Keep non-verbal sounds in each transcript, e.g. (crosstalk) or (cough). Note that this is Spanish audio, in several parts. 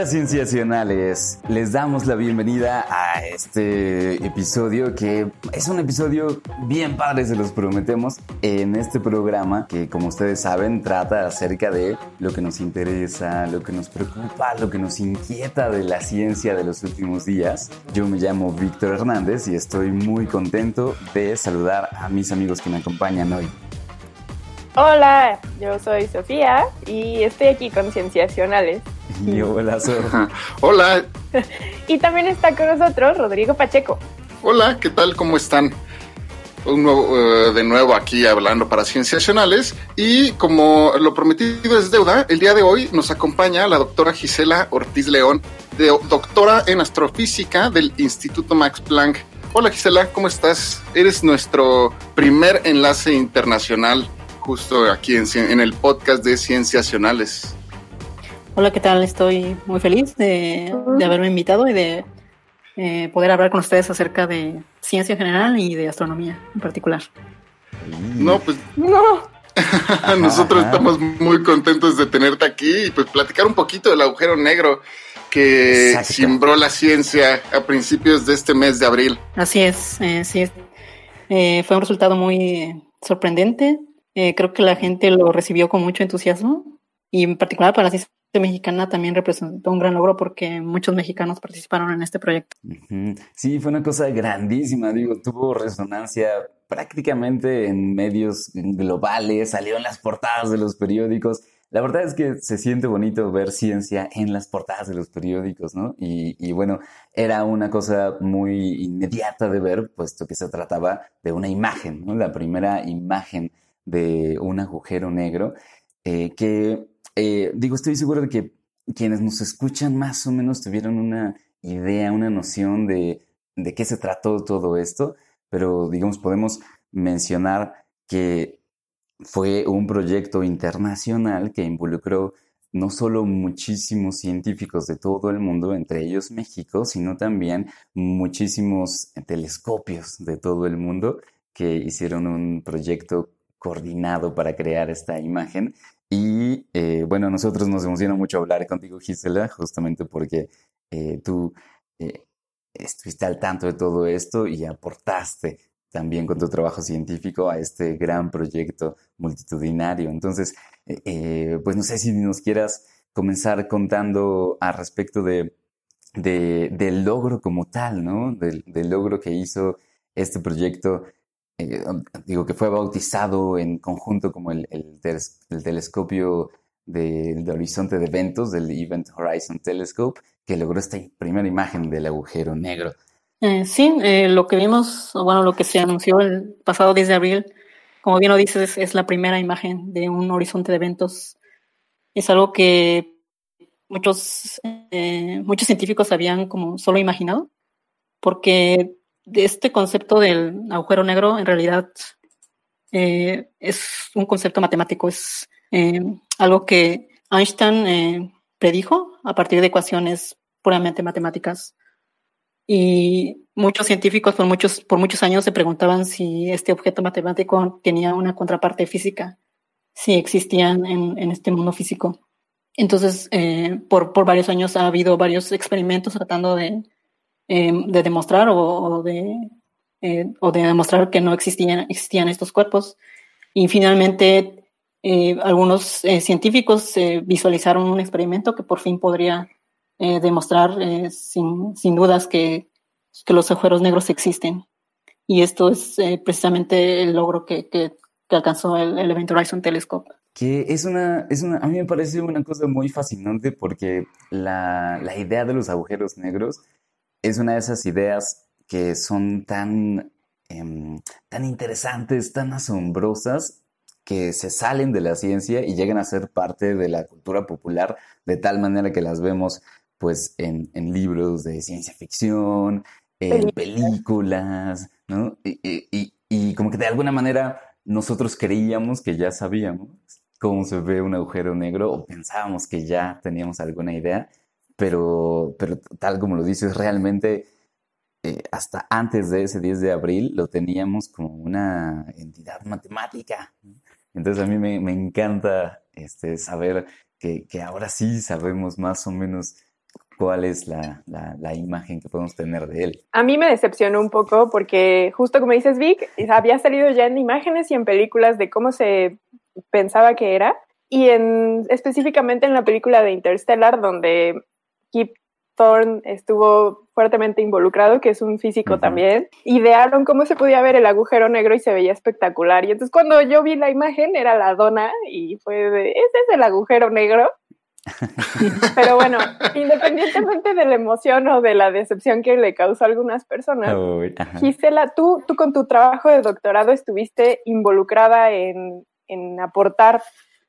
Historias Cienciacionales. Les damos la bienvenida a este episodio que es un episodio bien padre, se los prometemos, en este programa que como ustedes saben trata acerca de lo que nos interesa, lo que nos preocupa, lo que nos inquieta de la ciencia de los últimos días. Yo me llamo Víctor Hernández y estoy muy contento de saludar a mis amigos que me acompañan hoy. Hola, yo soy Sofía y estoy aquí con Cienciacionales. Y hola, Sofía. Hola, Y también está con nosotros Rodrigo Pacheco. hola, ¿qué tal? ¿Cómo están? Un nuevo, eh, de nuevo aquí hablando para Cienciacionales y como lo prometido es deuda, el día de hoy nos acompaña la doctora Gisela Ortiz León, de- doctora en astrofísica del Instituto Max Planck. Hola Gisela, ¿cómo estás? Eres nuestro primer enlace internacional justo aquí en, en el podcast de Cienciacionales. Hola, ¿qué tal? Estoy muy feliz de, de haberme invitado y de eh, poder hablar con ustedes acerca de ciencia en general y de astronomía en particular. No, pues No, (laughs) Nosotros estamos muy contentos de tenerte aquí y pues platicar un poquito del agujero negro que Exacto. simbró la ciencia a principios de este mes de abril. Así es, eh, sí, es. Eh, fue un resultado muy sorprendente. Eh, creo que la gente lo recibió con mucho entusiasmo y en particular para la ciencia mexicana también representó un gran logro porque muchos mexicanos participaron en este proyecto. Sí, fue una cosa grandísima, digo, tuvo resonancia prácticamente en medios globales, salió en las portadas de los periódicos. La verdad es que se siente bonito ver ciencia en las portadas de los periódicos, ¿no? Y, y bueno, era una cosa muy inmediata de ver, puesto que se trataba de una imagen, ¿no? La primera imagen de un agujero negro, eh, que, eh, digo, estoy seguro de que quienes nos escuchan más o menos tuvieron una idea, una noción de, de qué se trató todo esto, pero digamos, podemos mencionar que fue un proyecto internacional que involucró no solo muchísimos científicos de todo el mundo, entre ellos México, sino también muchísimos telescopios de todo el mundo que hicieron un proyecto coordinado para crear esta imagen. Y eh, bueno, a nosotros nos emociona mucho hablar contigo, Gisela, justamente porque eh, tú eh, estuviste al tanto de todo esto y aportaste también con tu trabajo científico a este gran proyecto multitudinario. Entonces, eh, pues no sé si nos quieras comenzar contando al respecto de, de- del logro como tal, ¿no? Del logro que hizo este proyecto, eh, digo que fue bautizado en conjunto como el, el teles- el telescopio del del horizonte de eventos, del Event Horizon Telescope, que logró esta primera imagen del agujero negro. Eh, sí, eh, lo que vimos, bueno, lo que se anunció el pasado 10 de abril, como bien lo dices, es la primera imagen de un horizonte de eventos. Es algo que muchos, eh, muchos científicos habían como solo imaginado, porque este concepto del agujero negro en realidad eh, es un concepto matemático, es eh, algo que Einstein eh, predijo a partir de ecuaciones puramente matemáticas. Y muchos científicos por muchos, por muchos años se preguntaban si este objeto matemático tenía una contraparte física, si existían en, en este mundo físico. Entonces, eh, por, por varios años ha habido varios experimentos tratando de, eh, de demostrar o, o de, eh, o de demostrar que no existían, existían estos cuerpos. Y finalmente, eh, algunos eh, científicos eh, visualizaron un experimento que por fin podría demostrar sin, sin dudas que, que los agujeros negros existen. Y esto es precisamente el logro que, que, que alcanzó el, el Event Horizon Telescope. Que es una, es una, a mí me parece una cosa muy fascinante porque la, la idea de los agujeros negros es una de esas ideas que son tan, em, tan interesantes, tan asombrosas, que se salen de la ciencia y llegan a ser parte de la cultura popular de tal manera que las vemos pues en, en libros de ciencia ficción, en películas, ¿no? Y- y como que de alguna manera nosotros creíamos que ya sabíamos cómo se ve un agujero negro o pensábamos que ya teníamos alguna idea, pero, pero tal como lo dices, realmente eh, hasta antes de ese 10 de abril lo teníamos como una entidad matemática. Entonces a mí me, me encanta este, saber que, que, ahora sí sabemos más o menos cuál es la, la, imagen que podemos tener de él. A mí me decepcionó un poco porque justo como dices Vic, había salido ya en imágenes y en películas de cómo se pensaba que era y en, específicamente en la película de Interstellar donde Kip Thorne estuvo fuertemente involucrado, que es un físico también, idearon cómo se podía ver el agujero negro y se veía espectacular. Y entonces cuando yo vi la imagen era la dona y fue de, ese es el agujero negro. (laughs) Pero bueno, independientemente de la emoción o de la decepción que le causó a algunas personas, Gisela, tú, tú con tu trabajo de doctorado estuviste involucrada en, en aportar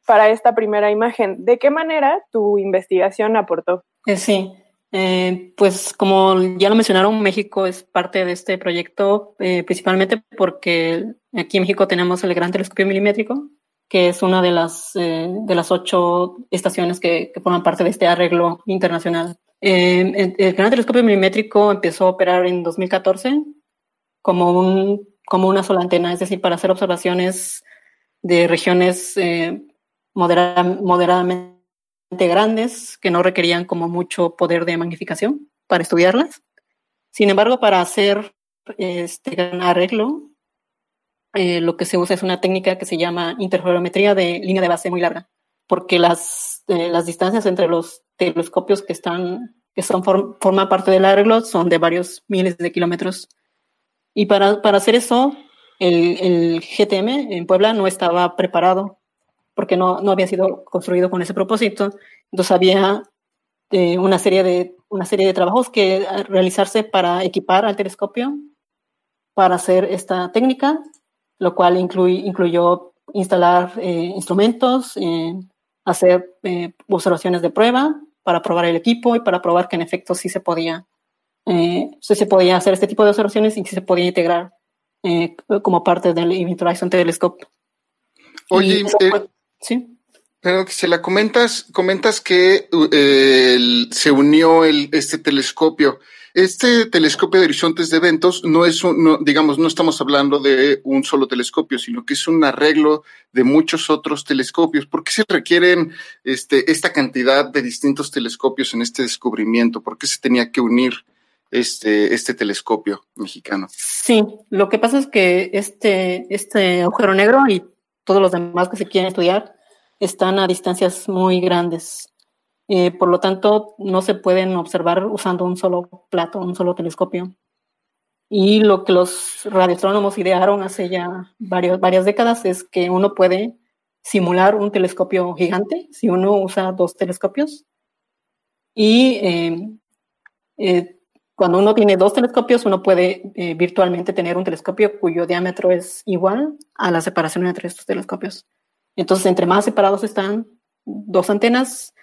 para esta primera imagen. ¿De qué manera tu investigación aportó? Eh, sí, eh, pues como ya lo mencionaron, México es parte de este proyecto, eh, principalmente porque aquí en México tenemos el Gran Telescopio Milimétrico, que es una de las, de las ocho estaciones que, que, forman parte de este arreglo internacional. El Gran Telescopio Milimétrico empezó a operar en 2014 como, un, como una sola antena, es decir, para hacer observaciones de regiones moderada, moderadamente grandes que no requerían como mucho poder de magnificación para estudiarlas. Sin embargo, para hacer este gran arreglo, eh, lo que se usa es una técnica que se llama interferometría de línea de base muy larga, porque las, eh, las distancias entre los telescopios que están que son form, forman parte del arreglo son de varios miles de kilómetros. Y para, para hacer eso, el, el GTM en Puebla no estaba preparado porque no, no había sido construido con ese propósito. Entonces había eh, una, serie de, una serie de trabajos que realizarse para equipar al telescopio para hacer esta técnica, lo cual incluyó instalar eh, instrumentos, eh, hacer eh, observaciones de prueba para probar el equipo y para probar que en efecto sí se podía, sí se podía hacer este tipo de observaciones y que se podía integrar como parte del Event Horizon Telescope. Oye, Sí. Pero que se la comentas, comentas que eh, el, se unió el, este telescopio. Este telescopio de horizontes de eventos no es un, no, digamos, no estamos hablando de un solo telescopio, sino que es un arreglo de muchos otros telescopios. ¿Por qué se requieren este, esta cantidad de distintos telescopios en este descubrimiento? ¿Por qué se tenía que unir este, este telescopio mexicano? Sí, lo que pasa es que este, este agujero negro y todos los demás que se quieren estudiar están a distancias muy grandes. Eh, por lo tanto, no se pueden observar usando un solo plato, un solo telescopio. Y lo que los radioastrónomos idearon hace ya varios, varias décadas es que uno puede simular un telescopio gigante si uno usa dos telescopios. Y eh, eh, cuando uno tiene dos telescopios, uno puede eh, virtualmente tener un telescopio cuyo diámetro es igual a la separación entre estos telescopios. Entonces, entre más separados están dos antenas,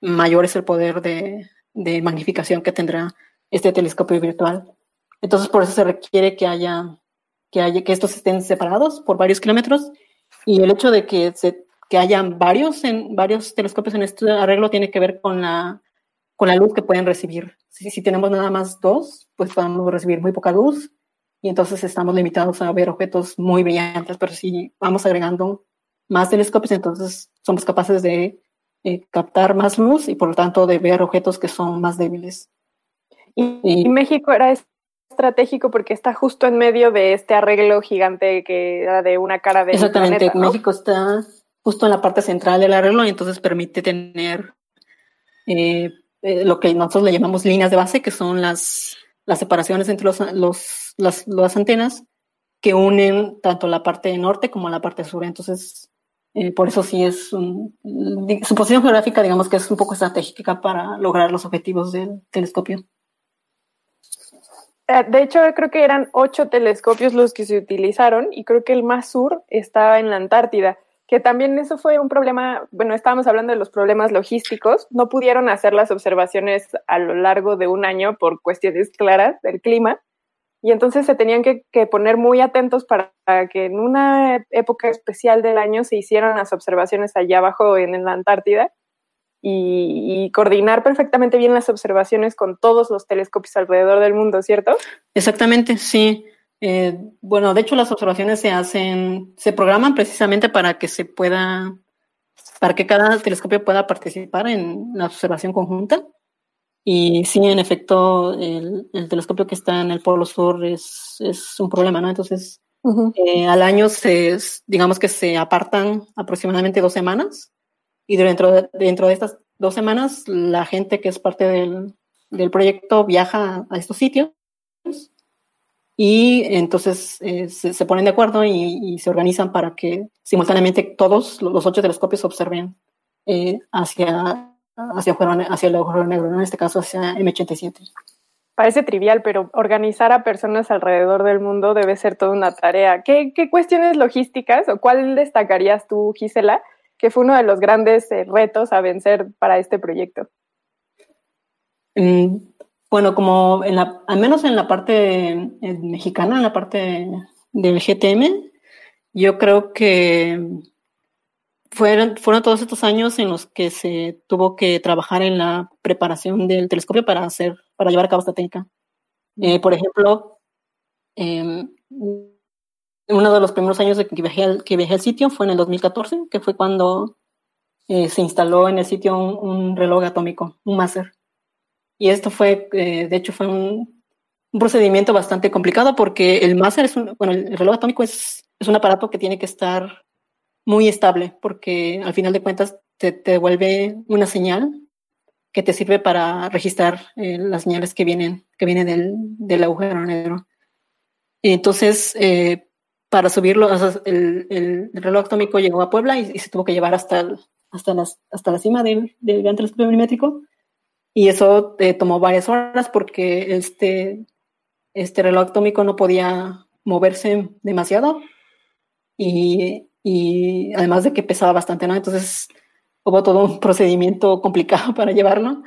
mayor es el poder de, magnificación que tendrá este telescopio virtual. Entonces, por eso se requiere que haya, que estos estén separados por varios kilómetros. Y el hecho de que, se, que hayan varios, en, varios telescopios en este arreglo tiene que ver con la, con la luz que pueden recibir si, si tenemos nada más dos, pues podemos recibir muy poca luz y entonces estamos limitados a ver objetos muy brillantes, pero si vamos agregando más telescopios, entonces somos capaces de eh, captar más luz y por lo tanto de ver objetos que son más débiles. Y, y, México era estratégico porque está justo en medio de este arreglo gigante que era de una cara de Exactamente, planeta, ¿no? México está justo en la parte central del arreglo y entonces permite tener eh, eh, lo que nosotros le llamamos líneas de base, que son las, las separaciones entre los, los, las, antenas que unen tanto la parte norte como la parte sur. Entonces, eh, por eso sí es un, su posición geográfica, digamos que es un poco estratégica para lograr los objetivos del telescopio. Eh, de hecho, creo que eran ocho telescopios los que se utilizaron y creo que el más sur estaba en la Antártida que también eso fue un problema, bueno, estábamos hablando de los problemas logísticos, no pudieron hacer las observaciones a lo largo de un año por cuestiones claras del clima, y entonces se tenían que, poner muy atentos para, que en una época especial del año se hicieran las observaciones allá abajo en, la Antártida y, coordinar perfectamente bien las observaciones con todos los telescopios alrededor del mundo, ¿cierto? Exactamente, sí. Eh, bueno, de hecho las observaciones se hacen, se programan precisamente para que se pueda, para que cada telescopio pueda participar en la observación conjunta y sí, en efecto, el, telescopio que está en el Polo Sur es, es un problema, ¿no? Entonces, eh, al año se, digamos que se apartan aproximadamente dos semanas y dentro de, dentro de estas dos semanas la gente que es parte del, del proyecto viaja a estos sitios y entonces eh, se, se, ponen de acuerdo y, se organizan para que simultáneamente todos los ocho telescopios observen eh, hacia hacia, hacia el agujero negro, en este caso hacia M87. Parece trivial, pero organizar a personas alrededor del mundo debe ser toda una tarea. ¿Qué, qué cuestiones logísticas o cuál destacarías tú, Gisela, que fue uno de los grandes eh, retos a vencer para este proyecto? Mm, bueno, como en la, al menos en la parte mexicana, en la parte del GTM, yo creo que fueron, fueron todos estos años en los que se tuvo que trabajar en la preparación del telescopio para hacer, para llevar a cabo esta técnica. Eh, por ejemplo, eh, uno de los primeros años de que viajé, al, que viajé al sitio fue en el 2014, que fue cuando eh, se instaló en el sitio un, reloj atómico, un máster. Y esto fue, eh, de hecho, fue un, procedimiento bastante complicado porque el máster es un, bueno, el reloj atómico es, es un aparato que tiene que estar muy estable porque al final de cuentas te, devuelve una señal que te sirve para registrar eh, las señales que vienen, que vienen del, del agujero negro. Entonces, eh, para subirlo, el, el, reloj atómico llegó a Puebla y, se tuvo que llevar hasta, hasta, las, hasta la cima del, del gran telescopio milimétrico. Y eso eh, tomó varias horas porque este, este reloj atómico no podía moverse demasiado. Y y además de que pesaba bastante, ¿no? Entonces hubo todo un (laughs) procedimiento complicado para llevarlo.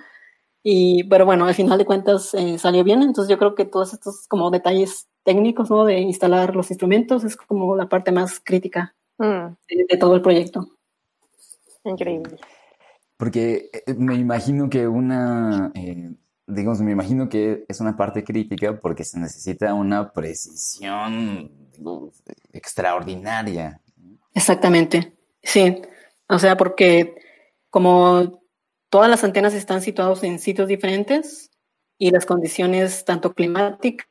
Y, pero bueno, al final de cuentas eh, salió bien. Entonces yo creo que todos estos como detalles técnicos, ¿no? De instalar los instrumentos es como la parte más crítica mm. de, todo el proyecto. Increíble. Porque eh, me imagino que una, eh, digamos, me imagino que es una parte crítica porque se necesita una precisión extraordinaria Exactamente, sí. O sea, porque como todas las antenas están situadas en sitios diferentes y las condiciones tanto climáticas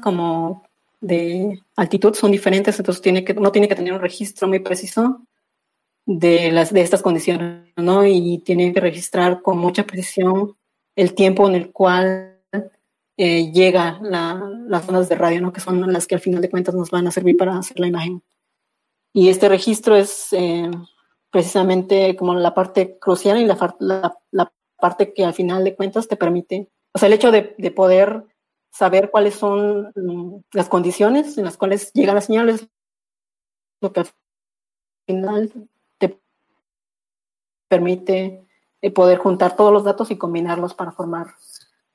como de altitud son diferentes, entonces tiene que, uno tiene que tener un registro muy preciso de, las, de estas condiciones, ¿no? Y tiene que registrar con mucha precisión el tiempo en el cual eh, llega las ondas de radio, ¿no? Que son las que al final de cuentas nos van a servir para hacer la imagen. Y este registro es eh, precisamente como la parte crucial y la, la, parte que al final de cuentas te permite, o sea, el hecho de, de poder saber cuáles son mm, las condiciones en las cuales llegan las señales, lo que al final permite eh, poder juntar todos los datos y combinarlos para formar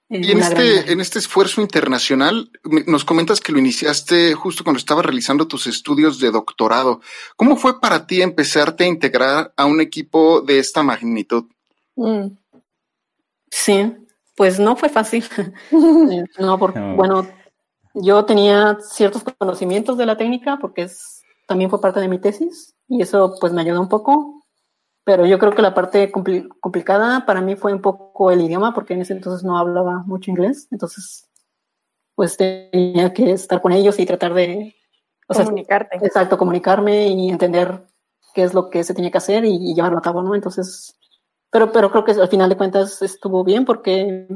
y en este, en este esfuerzo internacional, nos comentas que lo iniciaste justo cuando estabas realizando tus estudios de doctorado. ¿Cómo fue para ti empezarte a integrar a un equipo de esta magnitud? Mm. Sí, pues no fue fácil. (laughs) no, porque, bueno, yo tenía ciertos conocimientos de la técnica porque es, también fue parte de mi tesis y eso pues me ayudó un poco, pero yo creo que la parte complicada para mí fue un poco el idioma, porque en ese entonces no hablaba mucho inglés, entonces pues tenía que estar con ellos y tratar de... Comunicarte. exacto, comunicarme y entender qué es lo que se tenía que hacer y, llevarlo a cabo, ¿no? Entonces, pero, pero creo que al final de cuentas estuvo bien porque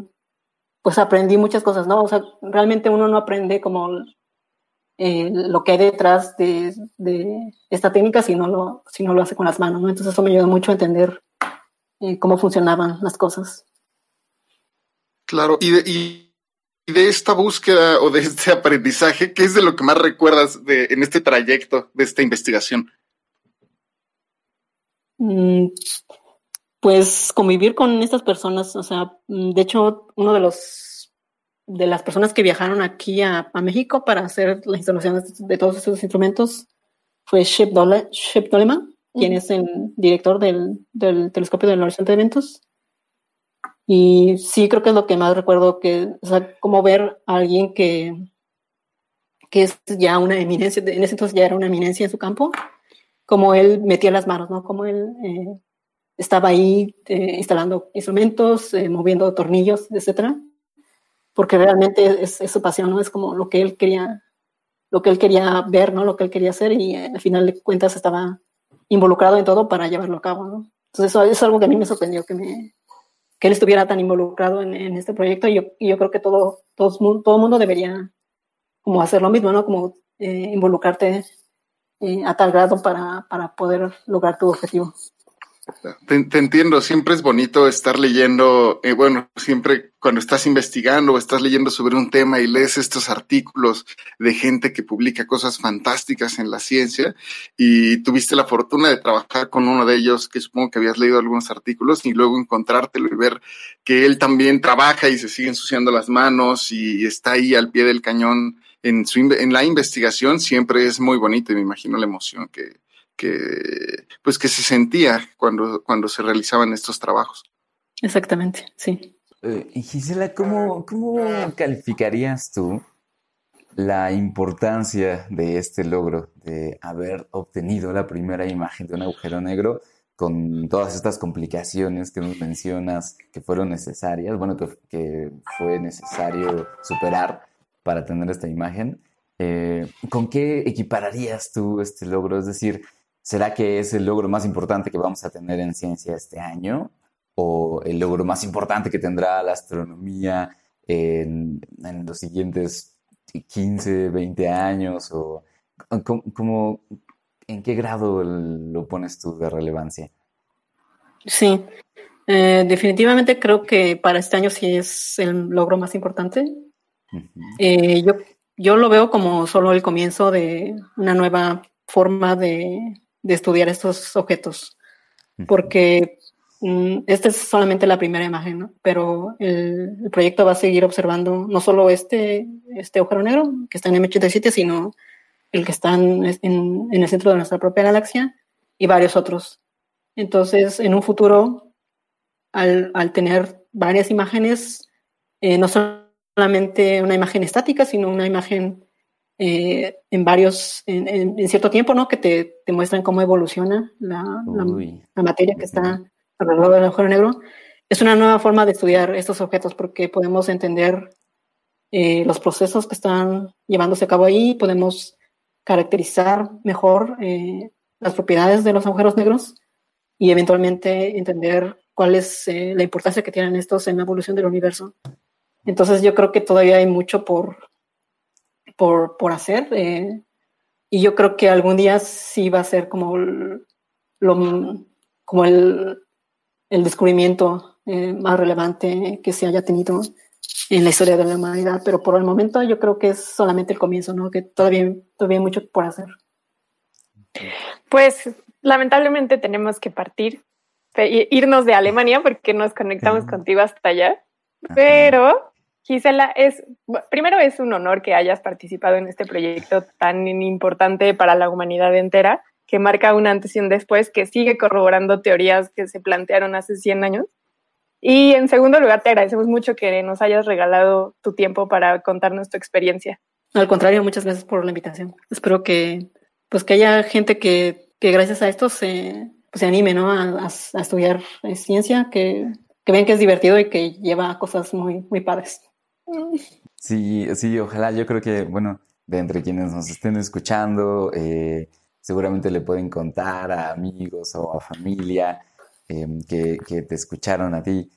pues aprendí muchas cosas, ¿no? O sea, realmente uno no aprende como eh, lo que hay detrás de, esta técnica si no, lo, si no lo hace con las manos, ¿no? Entonces eso me ayudó mucho a entender eh, cómo funcionaban las cosas. Claro, y de, y, de, esta búsqueda o de este aprendizaje, ¿qué es de lo que más recuerdas de, en este trayecto de esta investigación? Mm, pues convivir con estas personas, o sea, de hecho, uno de los de las personas que viajaron aquí a, México para hacer la instalación de, todos estos instrumentos fue Shep, Dole, Doleman, quien es el director del, del telescopio del horizonte de eventos. Y sí, creo que es lo que más recuerdo, que, o sea, como ver a alguien que, que es ya una eminencia, en ese entonces ya era una eminencia en su campo, como él metía las manos, ¿no? Como él eh, estaba ahí eh, instalando instrumentos, eh, moviendo tornillos, etcétera, porque realmente es, su pasión, ¿no? Es como lo que él quería, lo que él quería ver, ¿no? Lo que él quería hacer y al final de cuentas estaba involucrado en todo para llevarlo a cabo, ¿no? Entonces eso es algo que a mí me sorprendió, que me, que él estuviera tan involucrado en, este proyecto y yo, yo, creo que todo, todo, todo mundo debería como hacer lo mismo, ¿no? Como eh, involucrarte eh, a tal grado para, para poder lograr tu objetivo. Te, entiendo, siempre es bonito estar leyendo, eh, bueno, siempre cuando estás investigando o estás leyendo sobre un tema y lees estos artículos de gente que publica cosas fantásticas en la ciencia y tuviste la fortuna de trabajar con uno de ellos, que supongo que habías leído algunos artículos y luego encontrártelo y ver que él también trabaja y se sigue ensuciando las manos y está ahí al pie del cañón en, su, en la investigación, siempre es muy bonito y me imagino la emoción que, que, pues que se sentía cuando, cuando se realizaban estos trabajos. Exactamente, sí. Eh, Gisela, ¿cómo, ¿cómo calificarías tú la importancia de este logro, de haber obtenido la primera imagen de un agujero negro con todas estas complicaciones que nos mencionas que fueron necesarias, bueno, que, que fue necesario superar para tener esta imagen? Eh, ¿Con qué equipararías tú este logro? Es decir, ¿Será que es el logro más importante que vamos a tener en ciencia este año? ¿O el logro más importante que tendrá la astronomía en, los siguientes 15, 20 años? ¿O cómo, en qué grado lo pones tú de relevancia? Sí, eh, definitivamente creo que para este año sí es el logro más importante. Eh, yo, yo lo veo como solo el comienzo de una nueva forma de, de estudiar estos objetos, porque mm, esta es solamente la primera imagen, ¿no? pero el, proyecto va a seguir observando no solo este, este agujero negro que está en M87, sino el que está en, en, el centro de nuestra propia galaxia y varios otros. Entonces, en un futuro, al, al tener varias imágenes, eh, no solamente una imagen estática, sino una imagen eh, en varios, en, cierto tiempo, ¿no? Que te, te muestran cómo evoluciona la, la, materia que está alrededor del agujero negro. Es una nueva forma de estudiar estos objetos porque podemos entender eh, los procesos que están llevándose a cabo ahí, podemos caracterizar mejor eh, las propiedades de los agujeros negros y eventualmente entender cuál es la importancia que tienen estos en la evolución del universo. Entonces yo creo que todavía hay mucho por, por, por hacer. Eh, y yo creo que algún día sí va a ser como, lo, como el, el descubrimiento eh, más relevante que se haya tenido en la historia de la humanidad, pero por el momento yo creo que es solamente el comienzo, ¿no? Que todavía, todavía hay mucho por hacer. Pues lamentablemente tenemos que partir, irnos de Alemania porque nos conectamos contigo hasta allá, pero Gisela, es, primero es un honor que hayas participado en este proyecto tan importante para la humanidad entera, que marca un antes y un después, que sigue corroborando teorías que se plantearon hace 100 años. Y en segundo lugar, te agradecemos mucho que nos hayas regalado tu tiempo para contarnos tu experiencia. Al contrario, muchas gracias por la invitación. Espero que, pues, que haya gente que, que gracias a esto se, pues, se anime ¿no? a, a, estudiar ciencia, que, que vean que es divertido y que lleva cosas muy, muy padres. Sí, sí, ojalá. Yo creo que, bueno, de entre quienes nos estén escuchando, eh, seguramente le pueden contar a amigos o a familia em, que, te escucharon a ti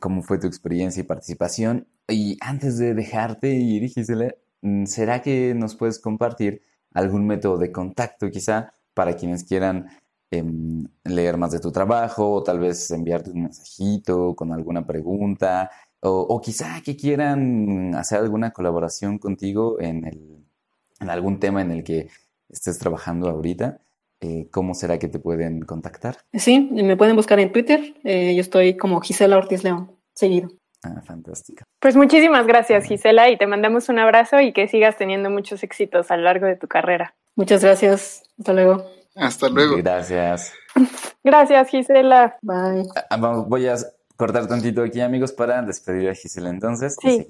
cómo fue tu experiencia y participación. Y antes de dejarte ir, Gisela, mm, ¿será que nos puedes compartir algún método de contacto quizá para quienes quieran em, leer más de tu trabajo o tal vez enviarte un mensajito con alguna pregunta? O, quizá que quieran hacer alguna colaboración contigo en, el, en algún tema en el que estés trabajando ahorita. Eh, ¿Cómo será que te pueden contactar? Sí, me pueden buscar en Twitter. Eh, yo estoy como Gisela Ortiz León, seguido. Ah, fantástico. Pues muchísimas gracias, Gisela, y te mandamos un abrazo y que sigas teniendo muchos éxitos a lo largo de tu carrera. Muchas gracias. Hasta luego. Hasta luego. Gracias. Gracias, Gisela. Bye. Ah, vamos, voy a cortar tantito aquí, amigos, para despedir a Gisela entonces. Sí.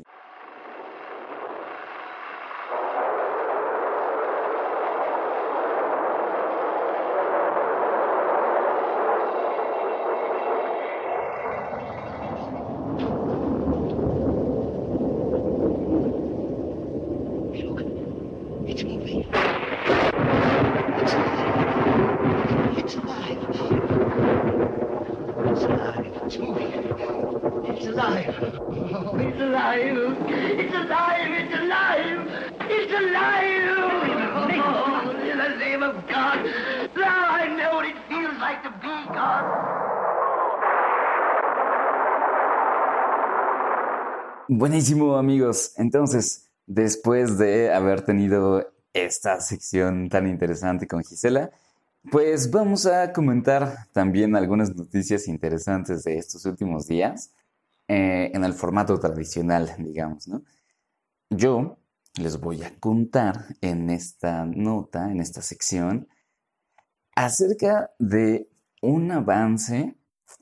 Buenísimo, amigos. Entonces, después de haber tenido esta sección tan interesante con Gisela, pues vamos a comentar también algunas noticias interesantes de estos últimos días eh, en el formato tradicional, digamos, ¿no? Yo les voy a contar en esta nota, en esta sección, acerca de un avance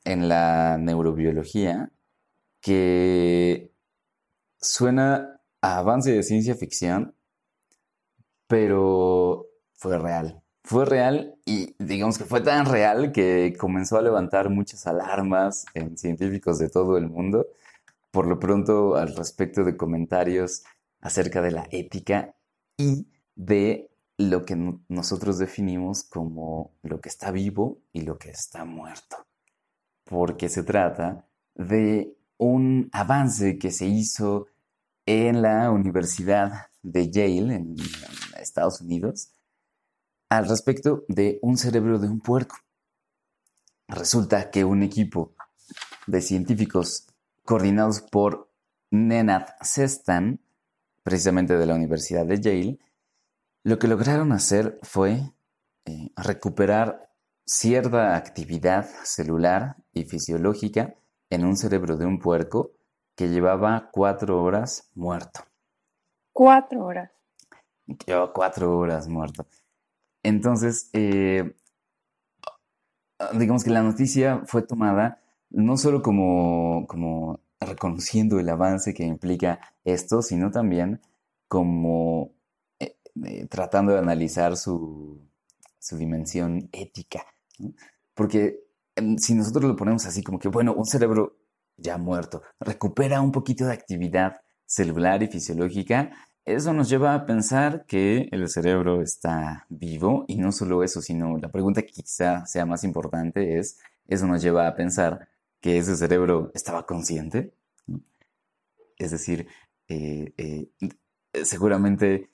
en la neurobiología que suena a avance de ciencia ficción, pero fue real. Fue real y digamos que fue tan real que comenzó a levantar muchas alarmas en científicos de todo el mundo. Por lo pronto, al respecto de comentarios acerca de la ética y de lo que no- nosotros definimos como lo que está vivo y lo que está muerto. Porque se trata de un avance que se hizo en la Universidad de Yale, en Estados Unidos, al respecto de un cerebro de un puerco. Resulta que un equipo de científicos coordinados por Nenad Sestan, precisamente de la Universidad de Yale, lo que lograron hacer fue eh, recuperar cierta actividad celular y fisiológica en un cerebro de un puerco que llevaba cuatro horas muerto. Cuatro horas. Llevaba cuatro horas muerto. Entonces, eh, digamos que la noticia fue tomada no solo como, como reconociendo el avance que implica esto, sino también como eh, eh, tratando de analizar su, su dimensión ética. ¿no? Porque si nosotros lo ponemos así como que, bueno, un cerebro ya muerto recupera un poquito de actividad celular y fisiológica, eso nos lleva a pensar que el cerebro está vivo y no solo eso, sino la pregunta que quizá sea más importante es, eso nos lleva a pensar que ese cerebro estaba consciente. Es decir, eh, eh, seguramente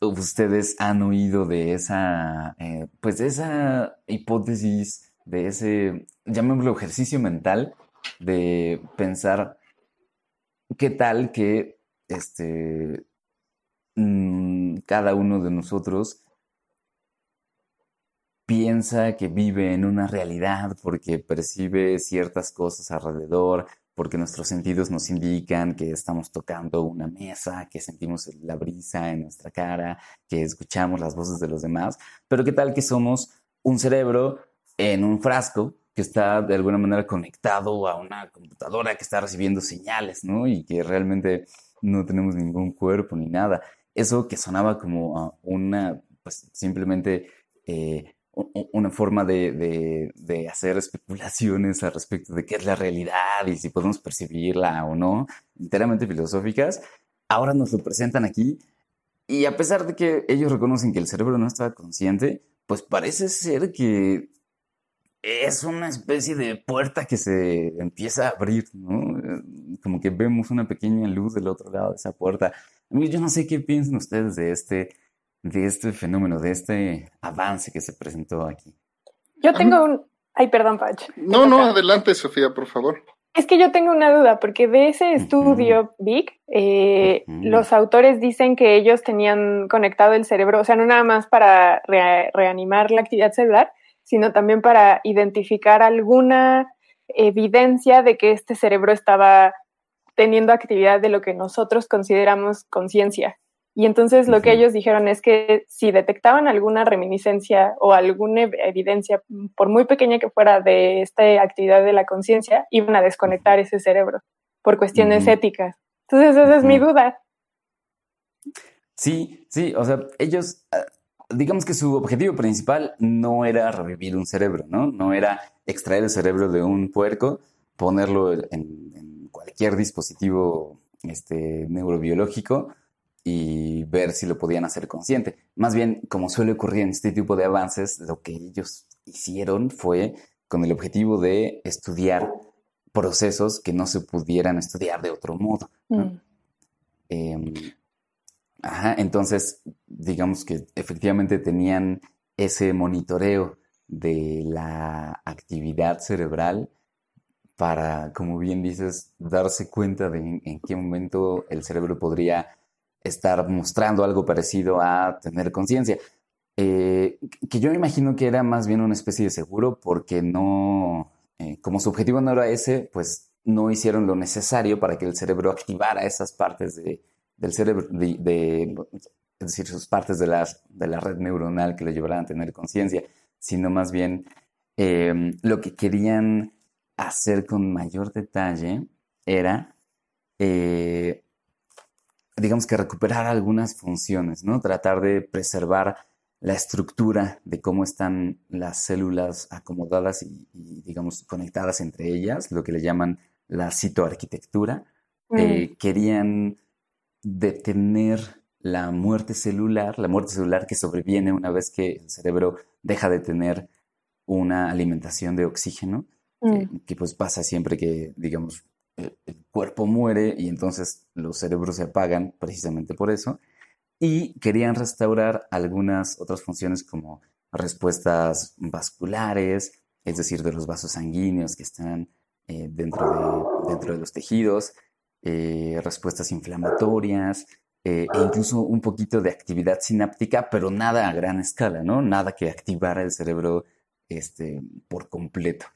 ustedes han oído de esa, eh, pues de esa hipótesis, de ese, llamémoslo ejercicio mental, de pensar qué tal que este, mm, cada uno de nosotros piensa que vive en una realidad porque percibe ciertas cosas alrededor, porque nuestros sentidos nos indican que estamos tocando una mesa, que sentimos la brisa en nuestra cara, que escuchamos las voces de los demás, pero qué tal que somos un cerebro en un frasco que está de alguna manera conectado a una computadora que está recibiendo señales, ¿no? Y que realmente no tenemos ningún cuerpo ni nada. Eso que sonaba como a una, pues simplemente eh, una forma de, de- de hacer especulaciones al respecto de qué es la realidad y si podemos percibirla o no, enteramente filosóficas, ahora nos lo presentan aquí y a pesar de que ellos reconocen que el cerebro no estaba consciente, pues parece ser que es una especie de puerta que se empieza a abrir, ¿no? Eh, Como que vemos una pequeña luz del otro lado de esa puerta. A mí, yo no sé qué piensan ustedes de este, de este fenómeno, de este avance que se presentó aquí. Yo tengo un... Ay, perdón, Pach. No, no, adelante, Sofía, por favor. Es que yo tengo una duda, porque de ese estudio, Vic, eh, Ujú. los autores dicen que ellos tenían conectado el cerebro, o sea, no nada más para re- reanimar la actividad celular, sino también para identificar alguna evidencia de que este cerebro estaba teniendo actividad de lo que nosotros consideramos conciencia. Y entonces lo que ellos dijeron es que si detectaban alguna reminiscencia o alguna evidencia, por muy pequeña que fuera, de esta actividad de la conciencia, iban a desconectar ese cerebro por cuestiones éticas. Entonces esa es mi duda. Sí, sí, o sea, ellos, ah, digamos que su objetivo principal no era revivir un cerebro, ¿no? No era extraer el cerebro de un puerco, ponerlo en, cualquier dispositivo este, neurobiológico y ver si lo podían hacer consciente. Más bien, como suele ocurrir en este tipo de avances, lo que ellos hicieron fue con el objetivo de estudiar procesos que no se pudieran estudiar de otro modo. Mm. Em, ajá, entonces, digamos que efectivamente tenían ese monitoreo de la actividad cerebral para, como bien dices, darse cuenta de en, qué momento el cerebro podría estar mostrando algo parecido a tener conciencia. Eh, que yo me imagino que era más bien una especie de seguro porque no, eh, como su objetivo no era ese, pues no hicieron lo necesario para que el cerebro activara esas partes del cerebro, de, es decir, sus partes de, las, de la red neuronal que le llevaran a tener conciencia, sino más bien eh, lo que querían hacer con mayor detalle era, eh, digamos que recuperar algunas funciones, ¿no? Tratar de preservar la estructura de cómo están las células acomodadas y, digamos, conectadas entre ellas, lo que le llaman la citoarquitectura. Eh, querían detener la muerte celular, la muerte celular que sobreviene una vez que el cerebro deja de tener una alimentación de oxígeno Mm. que pues pasa siempre que, digamos, el, cuerpo muere y entonces los cerebros se apagan precisamente por eso. Y querían restaurar algunas otras funciones como respuestas vasculares, es decir, de los vasos sanguíneos que están eh, dentro, de, dentro de los tejidos, eh, respuestas inflamatorias, eh, e incluso un poquito de actividad sináptica, pero nada a gran escala, ¿no? Nada que activara el cerebro este, por completo.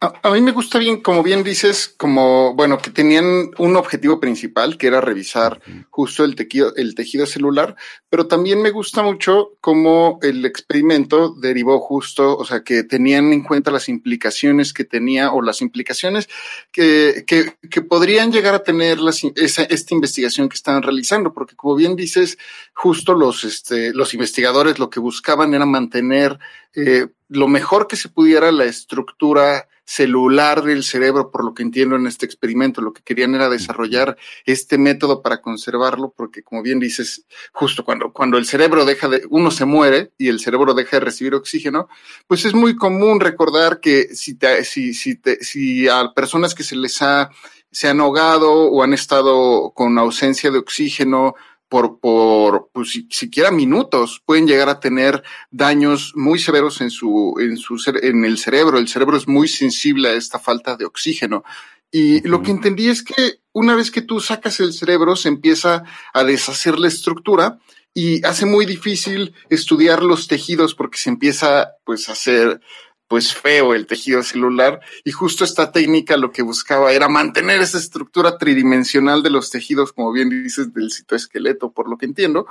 A, mí me gusta bien, como bien dices, como, bueno, que tenían un objetivo principal, que era revisar justo el tejido, el tejido celular, pero también me gusta mucho cómo el experimento derivó justo, o sea, que tenían en cuenta las implicaciones que tenía o las implicaciones que, que, que podrían llegar a tener esa, esta investigación que estaban realizando, porque como bien dices, justo los, este, los investigadores lo que buscaban era mantener eh, lo mejor que se pudiera la estructura celular del cerebro, por lo que entiendo en este experimento. Lo que querían era desarrollar este método para conservarlo, porque como bien dices, justo cuando, cuando el cerebro deja de, uno se muere y el cerebro deja de recibir oxígeno, pues es muy común recordar que si, te, si, si, te, si a personas que se les ha, se han ahogado o han estado con ausencia de oxígeno, por, por pues, siquiera minutos, pueden llegar a tener daños muy severos en su, en su, en el cerebro. El cerebro es muy sensible a esta falta de oxígeno. Y lo que entendí es que una vez que tú sacas el cerebro, se empieza a deshacer la estructura y hace muy difícil estudiar los tejidos porque se empieza pues a hacer pues feo el tejido celular y justo esta técnica lo que buscaba era mantener esa estructura tridimensional de los tejidos, como bien dices, del citoesqueleto, por lo que entiendo.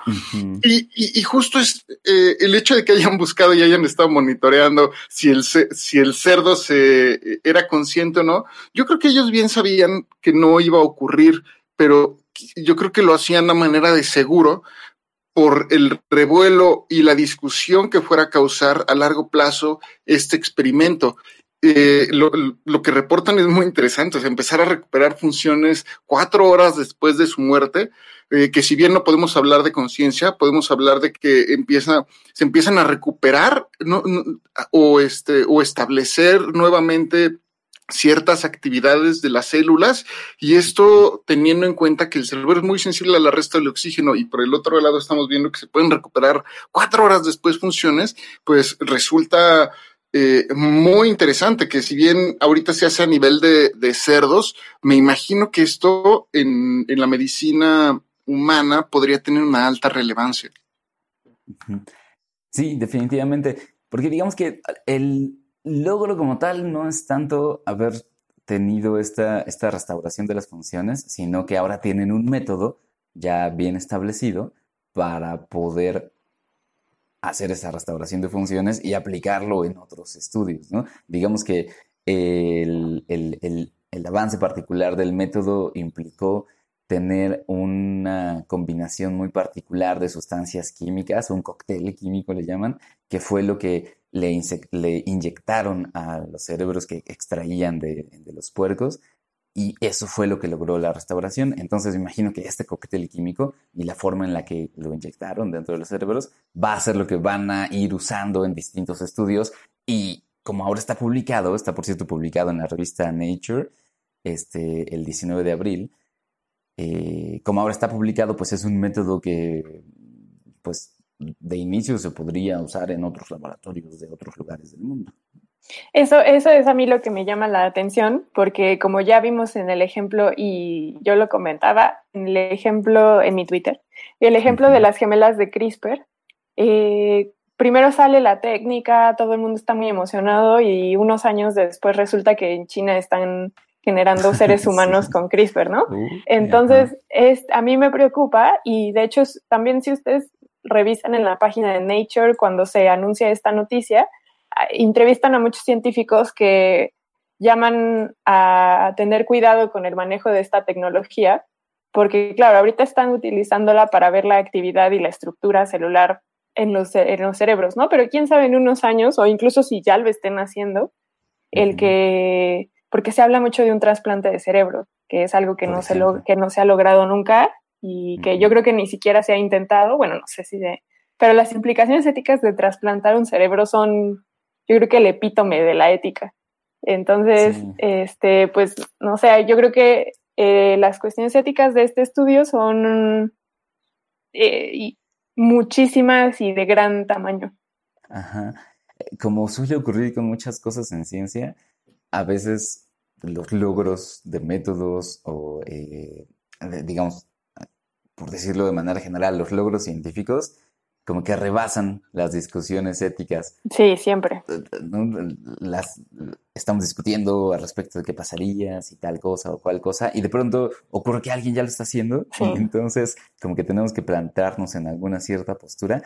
y, justo es eh, el hecho de que hayan buscado y hayan estado monitoreando si el, si el cerdo se era consciente o no. Yo creo que ellos bien sabían que no iba a ocurrir, pero yo creo que lo hacían a manera de seguro por el revuelo y la discusión que fuera a causar a largo plazo este experimento. Eh, lo, que reportan es muy interesante, empezar a recuperar funciones cuatro horas después de su muerte, eh, que si bien no podemos hablar de conciencia, podemos hablar de que empieza, se empiezan a recuperar o, este, o establecer nuevamente ciertas actividades de las células y esto teniendo en cuenta que el cerebro es muy sensible a la resta del oxígeno y por el otro lado estamos viendo que se pueden recuperar cuatro horas después funciones, pues resulta eh, muy interesante que si bien ahorita se hace a nivel de, cerdos, me imagino que esto en la medicina humana podría tener una alta relevancia. Sí, definitivamente, porque digamos que el, logro como tal no es tanto haber tenido esta, esta restauración de las funciones, sino que ahora tienen un método ya bien establecido para poder hacer esa restauración de funciones y aplicarlo en otros estudios, ¿no? Digamos que el, el avance particular del método implicó tener una combinación muy particular de sustancias químicas, un cóctel químico le llaman, que fue lo que le, le inyectaron a los cerebros que extraían de, los puercos y eso fue lo que logró la restauración. Entonces me imagino que este cóctel químico y la forma en la que lo inyectaron dentro de los cerebros va a ser lo que van a ir usando en distintos estudios y como ahora está publicado, está por cierto publicado en la revista Nature, este, el 19 de abril, eh, como ahora está publicado, pues es un método que, pues, de inicio se podría usar en otros laboratorios de otros lugares del mundo. Eso, eso es a mí lo que me llama la atención, porque como ya vimos en el ejemplo, y yo lo comentaba, en el ejemplo en mi Twitter, el ejemplo de las gemelas de CRISPR, eh, primero sale la técnica, todo el mundo está muy emocionado y unos años después resulta que en China están generando (laughs) seres humanos con CRISPR, ¿no? Entonces, es, a mí me preocupa y de hecho también si ustedes revisan en la página de Nature cuando se anuncia esta noticia, entrevistan a muchos científicos que llaman a tener cuidado con el manejo de esta tecnología, porque claro, ahorita están utilizándola para ver la actividad y la estructura celular en los, en los cerebros, ¿no? Pero quién sabe en unos años, o incluso si ya lo estén haciendo, el que porque se habla mucho de un trasplante de cerebro, que es algo que, no se, que no se ha logrado nunca y que yo creo que ni siquiera se ha intentado, bueno, no sé si de... Pero las implicaciones éticas de trasplantar un cerebro son, yo creo que el epítome de la ética. Entonces, este, pues, no sé, yo creo que eh, las cuestiones éticas de este estudio son eh, muchísimas y de gran tamaño. Ajá. Como suele ocurrir con muchas cosas en ciencia, a veces los logros de métodos o, eh, digamos, por decirlo de manera general, los logros científicos como que rebasan las discusiones éticas. Sí, siempre. Las, estamos discutiendo al respecto de qué pasaría, si tal cosa o cual cosa, y de pronto ocurre que alguien ya lo está haciendo, (laughs) entonces como que tenemos que plantearnos en alguna cierta postura.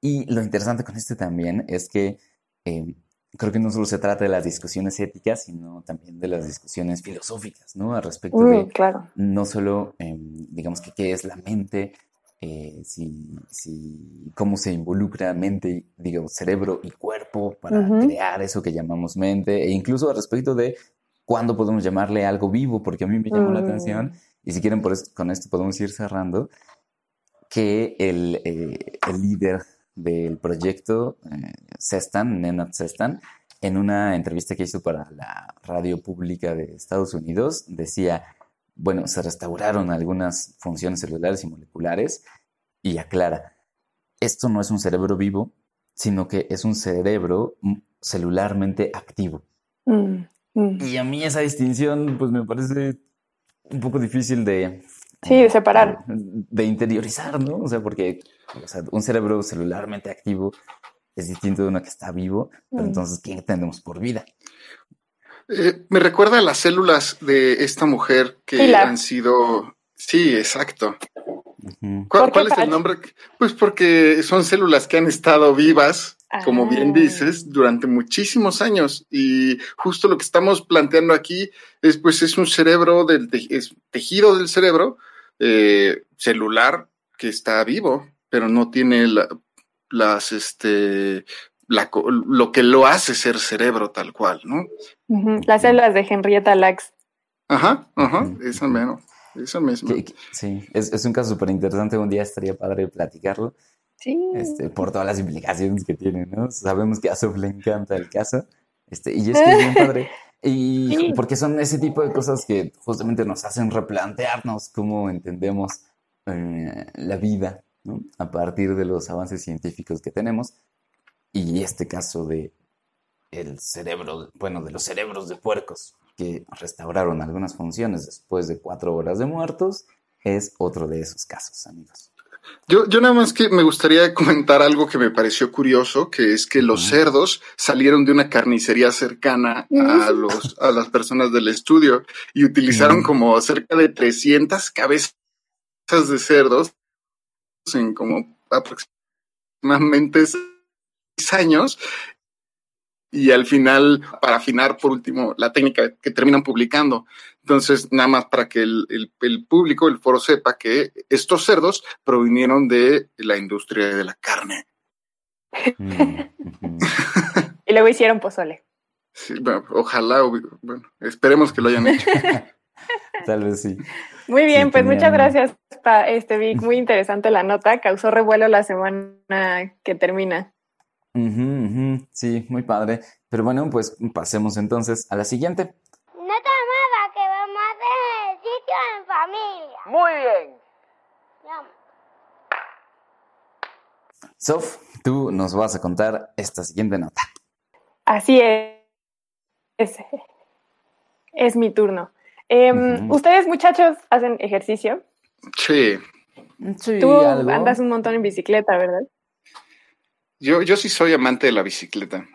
Y lo interesante con este también es que eh, creo que no solo se trata de las discusiones éticas, sino también de las discusiones filosóficas, ¿no? Al respecto de mm, claro. no solo, em, digamos que qué es la mente, eh, si, si, cómo se involucra mente, digo, cerebro y cuerpo para crear eso que llamamos mente, e incluso al respecto de cuándo podemos llamarle algo vivo, porque a mí me llamó la atención, mm. y si quieren por con esto podemos ir cerrando, que el, eh, el líder del proyecto eh, Cestan, Nenad Cestan, en una entrevista que hizo para la radio pública de Estados Unidos, decía, bueno, se restauraron algunas funciones celulares y moleculares y aclara, esto no es un cerebro vivo, sino que es un cerebro celularmente activo. Mm, mm. Y a mí esa distinción, pues me parece un poco difícil de, Sí, de separar. De interiorizar, ¿no? O sea, porque un cerebro celularmente activo es distinto de uno que está vivo, pero mm. entonces, ¿qué entendemos por vida? Eh, me recuerda a las células de esta mujer que han sido. Sí, exacto. ¿Cuál, es el nombre? Pues porque son células que han estado vivas, como bien ah. dices, durante muchísimos años. Y justo lo que estamos planteando aquí es, pues, es un cerebro del tejido del cerebro eh, celular que está vivo, pero no tiene las, este, lo que lo hace ser cerebro tal cual, ¿no? Las células de Henrietta Lacks. Ajá, ajá, esa menos, esa misma. Sí, es, un caso súper interesante, un día estaría padre platicarlo. Sí. Este, por todas las implicaciones que tiene, ¿no? Sabemos que a Sof le encanta el caso, este, y es que es bien padre. (laughs) Y porque son ese tipo de cosas que justamente nos hacen replantearnos cómo entendemos eh, la vida ¿no? a partir de los avances científicos que tenemos. Y este caso de el cerebro, bueno, de los cerebros de puercos que restauraron algunas funciones después de cuatro horas de muertos, es otro de esos casos, amigos. Yo, yo nada más que me gustaría comentar algo que me pareció curioso, que es que los cerdos salieron de una carnicería cercana a los, a las personas del estudio y utilizaron como cerca de 300 cabezas de cerdos en como aproximadamente seis años y al final, para afinar por último la técnica que terminan publicando. Entonces, nada más para que el, el, público, el foro sepa que estos cerdos provinieron de la industria de la carne. (laughs) y luego hicieron pozole. Sí, bueno, ojalá, bueno, esperemos que lo hayan hecho. (laughs) (laughs) Tal vez sí. Muy bien, pues muchas gracias, este Vic. Muy interesante la nota. Causó revuelo la semana que termina. Sí, muy padre. Pero bueno, pues pasemos entonces a la siguiente. No te que vamos a hacer ejercicio en familia. Muy bien. Sof, tú nos vas a contar esta siguiente nota. Así es. Es, es mi turno. Em, ¿Ustedes, muchachos, hacen ejercicio? Sí. sí Tú andas un montón en bicicleta, ¿verdad? Yo, yo sí soy amante de la bicicleta.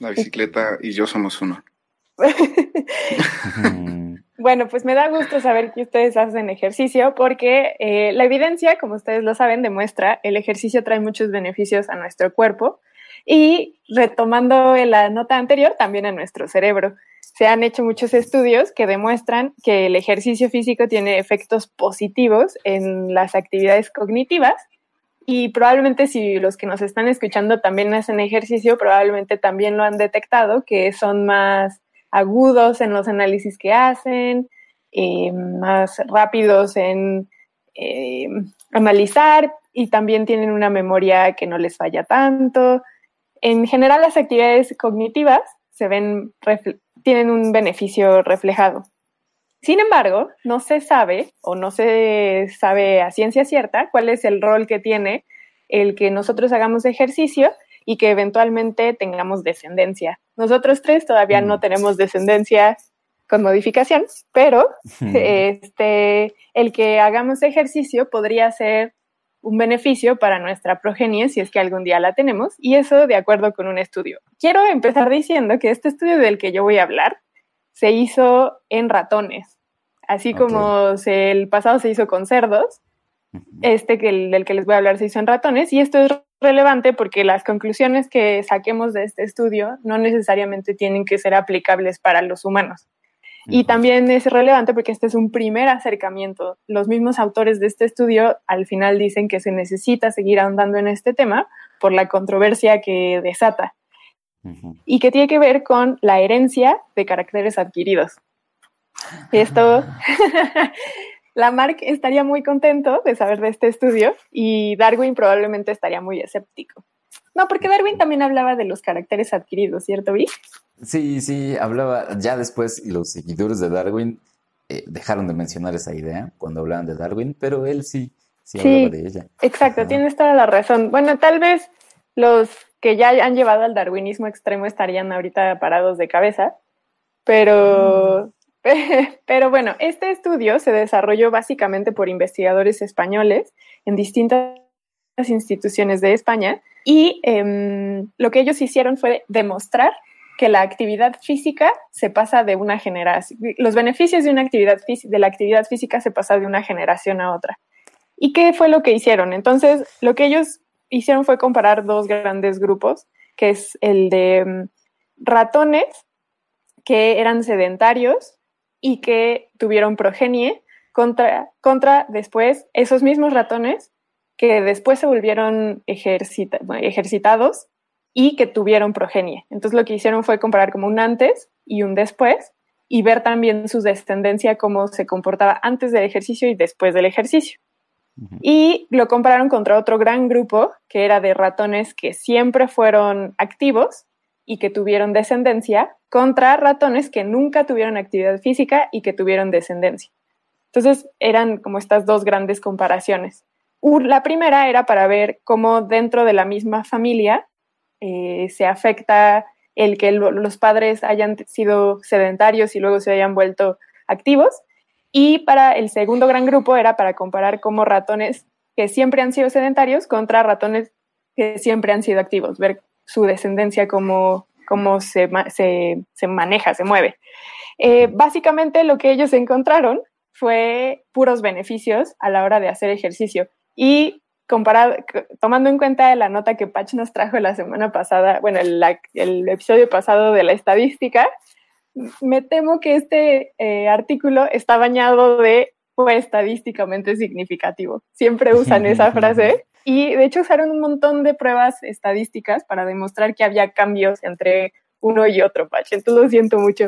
La bicicleta y yo somos uno. (laughs) (laughs) bueno, pues me da gusto saber que ustedes hacen ejercicio porque eh, la evidencia, como ustedes lo saben, demuestra el ejercicio trae muchos beneficios a nuestro cuerpo y retomando la nota anterior, también a nuestro cerebro. Se han hecho muchos estudios que demuestran que el ejercicio físico tiene efectos positivos en las actividades cognitivas y probablemente si los que nos están escuchando también hacen ejercicio, probablemente también lo han detectado, que son más agudos en los análisis que hacen, eh, más rápidos en eh, analizar y también tienen una memoria que no les falla tanto. En general, las actividades cognitivas se ven, tienen un beneficio reflejado. Sin embargo, no se sabe o no se sabe a ciencia cierta cuál es el rol que tiene el que nosotros hagamos ejercicio y que eventualmente tengamos descendencia. Nosotros tres todavía no mm. tenemos descendencia con modificación, pero este, el que hagamos ejercicio podría ser un beneficio para nuestra progenie si es que algún día la tenemos, y eso de acuerdo con un estudio. Quiero empezar diciendo que este estudio del que yo voy a hablar se hizo en ratones, así como el pasado se hizo con cerdos, este que del que les voy a hablar se hizo en ratones, y esto es relevante porque las conclusiones que saquemos de este estudio no necesariamente tienen que ser aplicables para los humanos. Y también es relevante porque este es un primer acercamiento. Los mismos autores de este estudio al final dicen que se necesita seguir ahondando en este tema por la controversia que desata y que tiene que ver con la herencia de caracteres adquiridos. Esto, (laughs) Lamarck estaría muy contento de saber de este estudio y Darwin probablemente estaría muy escéptico. No, porque Darwin también hablaba de los caracteres adquiridos, ¿cierto, Vic? Sí, sí, hablaba ya después los seguidores de Darwin eh, dejaron de mencionar esa idea cuando hablaban de Darwin, pero él sí, sí, hablaba de ella. Exacto, tienes toda la razón. Bueno, tal vez los que ya han llevado al darwinismo extremo estarían ahorita parados de cabeza, pero, (laughs) pero bueno, este estudio se desarrolló básicamente por investigadores españoles en distintas instituciones de España y em, lo que ellos hicieron fue demostrar que la actividad física se pasa de una generación, los beneficios de una actividad de la actividad física se pasa de una generación a otra. ¿Y qué fue lo que hicieron? Entonces, lo que ellos hicieron fue comparar dos grandes grupos, que es el de mm, ratones que eran sedentarios y que tuvieron progenie contra, contra después esos mismos ratones que después se volvieron ejercitados y que tuvieron progenie. Entonces lo que hicieron fue comparar como un antes y un después y ver también su descendencia, cómo se comportaba antes del ejercicio y después del ejercicio. Y lo compararon contra otro gran grupo que era de ratones que siempre fueron activos y que tuvieron descendencia, contra ratones que nunca tuvieron actividad física y que tuvieron descendencia. Entonces eran como estas dos grandes comparaciones. La primera era para ver cómo dentro de la misma familia eh, se afecta el que los padres hayan sido sedentarios y luego se hayan vuelto activos y para el segundo gran grupo era para comparar cómo ratones que siempre han sido sedentarios contra ratones que siempre han sido activos, ver su descendencia cómo, cómo se, se, se maneja, se mueve. Eh, básicamente lo que ellos encontraron fue puros beneficios a la hora de hacer ejercicio. Y comparado, tomando en cuenta la nota que Patch nos trajo la semana pasada, bueno, el, el episodio pasado de la estadística, me temo que este eh, artículo está bañado de fue estadísticamente significativo. Siempre usan esa (laughs) frase y de hecho usaron un montón de pruebas estadísticas para demostrar que había cambios entre uno y otro, Patch. Entonces lo siento mucho.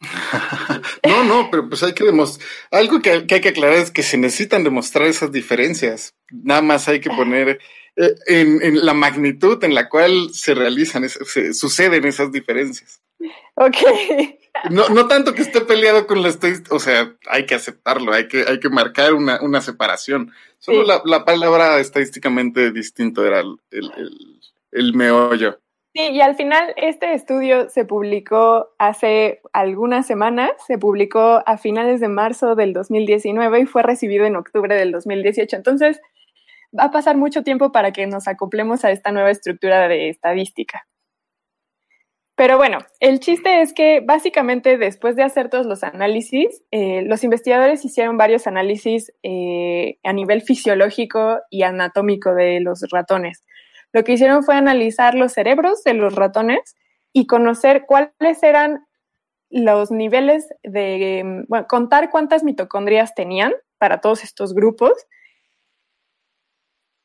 (laughs) no, no, pero pues hay que demostrar. Algo que, hay que aclarar es que se necesitan demostrar esas diferencias. Nada más hay que poner eh, en, la magnitud en la cual se realizan, se, suceden esas diferencias. Ok. No, no tanto que esté peleado con la estadística, o sea, hay que aceptarlo, hay que, hay que marcar una, una separación. Solo la, la, palabra estadísticamente distinto era el, el, el meollo. Sí, y al final este estudio se publicó hace algunas semanas, se publicó a finales de marzo del 2019 y fue recibido en octubre del 2018. Entonces, va a pasar mucho tiempo para que nos acoplemos a esta nueva estructura de estadística. Pero bueno, el chiste es que básicamente después de hacer todos los análisis, eh, los investigadores hicieron varios análisis eh, a nivel fisiológico y anatómico de los ratones. Lo que hicieron fue analizar los cerebros de los ratones y conocer cuáles eran los niveles de, bueno, contar cuántas mitocondrias tenían para todos estos grupos.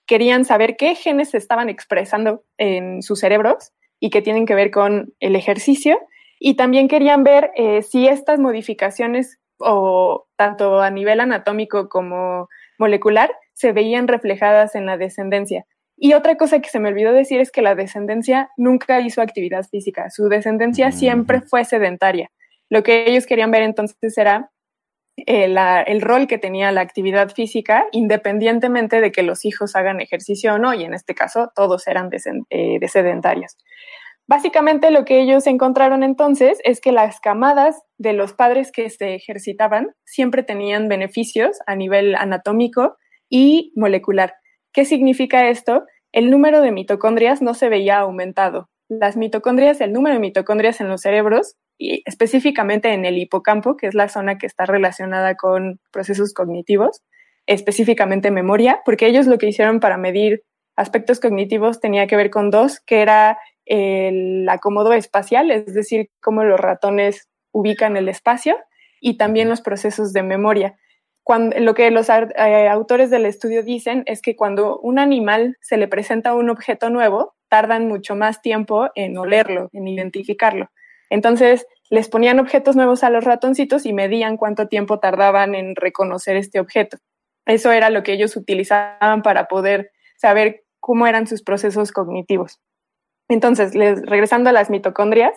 Querían saber qué genes se estaban expresando en sus cerebros y que tienen que ver con el ejercicio. Y también querían ver eh, si estas modificaciones, o tanto a nivel anatómico como molecular, se veían reflejadas en la descendencia. Y otra cosa que se me olvidó decir es que la descendencia nunca hizo actividad física, su descendencia siempre fue sedentaria. Lo que ellos querían ver entonces era eh, el rol que tenía la actividad física independientemente de que los hijos hagan ejercicio o no, y en este caso todos eran eh, de sedentarios. Básicamente lo que ellos encontraron entonces es que las camadas de los padres que se ejercitaban siempre tenían beneficios a nivel anatómico y molecular. ¿Qué significa esto? El número de mitocondrias no se veía aumentado. Las mitocondrias, el número de mitocondrias en los cerebros, y específicamente en el hipocampo, que es la zona que está relacionada con procesos cognitivos, específicamente memoria, porque ellos lo que hicieron para medir aspectos cognitivos tenía que ver con dos, que era el acomodo espacial, es decir, cómo los ratones ubican el espacio, y también los procesos de memoria lo que los eh, autores del estudio dicen es que cuando un animal se le presenta un objeto nuevo, tardan mucho más tiempo en olerlo, en identificarlo. Entonces, les ponían objetos nuevos a los ratoncitos y medían cuánto tiempo tardaban en reconocer este objeto. Eso era lo que ellos utilizaban para poder saber cómo eran sus procesos cognitivos. Entonces, regresando a las mitocondrias,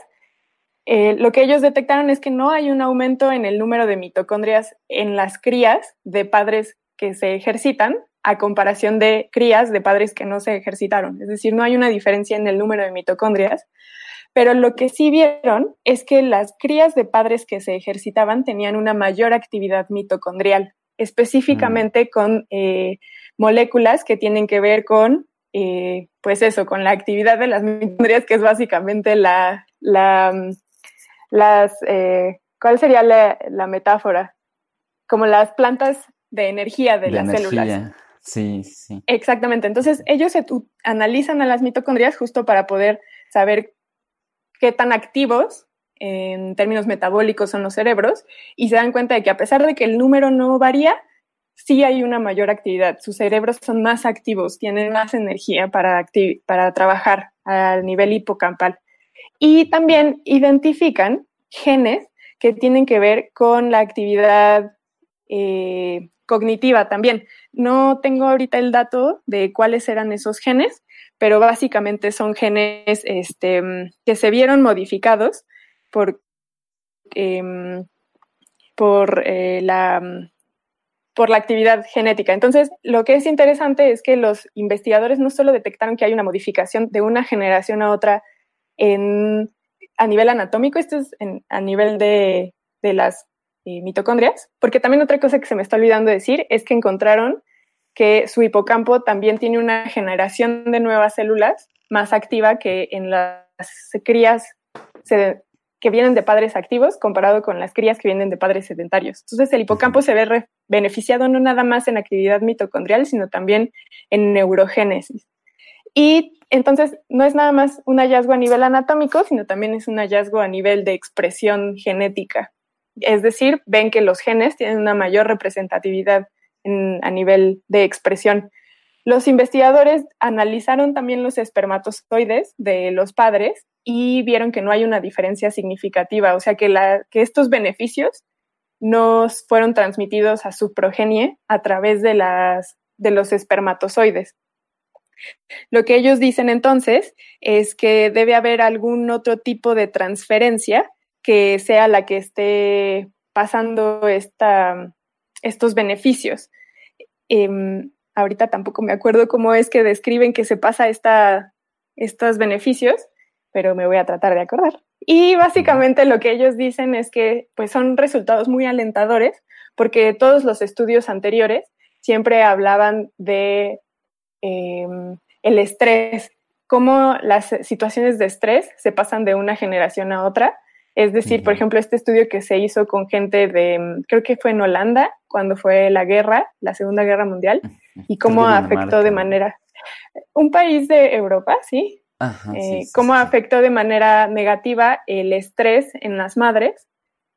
eh, lo que ellos detectaron es que no hay un aumento en el número de mitocondrias en las crías de padres que se ejercitan a comparación de crías de padres que no se ejercitaron. Es decir, no hay una diferencia en el número de mitocondrias, pero lo que sí vieron es que las crías de padres que se ejercitaban tenían una mayor actividad mitocondrial, específicamente mm. con eh, moléculas que tienen que ver con, eh, pues eso, con la actividad de las mitocondrias, que es básicamente la, la las, eh, ¿cuál sería la, metáfora? Como las plantas de energía de, las células. Sí, sí. Exactamente. Entonces, ellos analizan a las mitocondrias justo para poder saber qué tan activos en términos metabólicos son los cerebros y se dan cuenta de que a pesar de que el número no varía, sí hay una mayor actividad. Sus cerebros son más activos, tienen más energía para, para trabajar al nivel hipocampal. Y también identifican genes que tienen que ver con la actividad eh, cognitiva también. No tengo ahorita el dato de cuáles eran esos genes, pero básicamente son genes este, que se vieron modificados por, em, por, eh, la, por la actividad genética. Entonces, lo que es interesante es que los investigadores no solo detectaron que hay una modificación de una generación a otra en, a nivel anatómico, esto es a nivel de, las eh, mitocondrias, porque también otra cosa que se me está olvidando decir es que encontraron que su hipocampo también tiene una generación de nuevas células más activa que en las crías que vienen de padres activos comparado con las crías que vienen de padres sedentarios. Entonces el hipocampo se ve beneficiado no nada más en actividad mitocondrial, sino también en neurogénesis. Y entonces no es nada más un hallazgo a nivel anatómico, sino también es un hallazgo a nivel de expresión genética. Es decir, ven que los genes tienen una mayor representatividad a nivel de expresión. Los investigadores analizaron también los espermatozoides de los padres y vieron que no hay una diferencia significativa, o sea que, estos beneficios no fueron transmitidos a su progenie a través de los espermatozoides. Lo que ellos dicen entonces es que debe haber algún otro tipo de transferencia que sea la que esté pasando esta, estos beneficios. Em, ahorita tampoco me acuerdo cómo es que describen que se pasa esta, estos beneficios, pero me voy a tratar de acordar. Y básicamente lo que ellos dicen es que pues son resultados muy alentadores porque todos los estudios anteriores siempre hablaban de em, el estrés, cómo las situaciones de estrés se pasan de una generación a otra. Es decir, por ejemplo, este estudio que se hizo con gente de, creo que fue en Holanda, cuando fue la guerra, la Segunda Guerra Mundial, y cómo afectó de manera... Un país de Europa, sí, eh, cómo afectó de manera negativa el estrés en las madres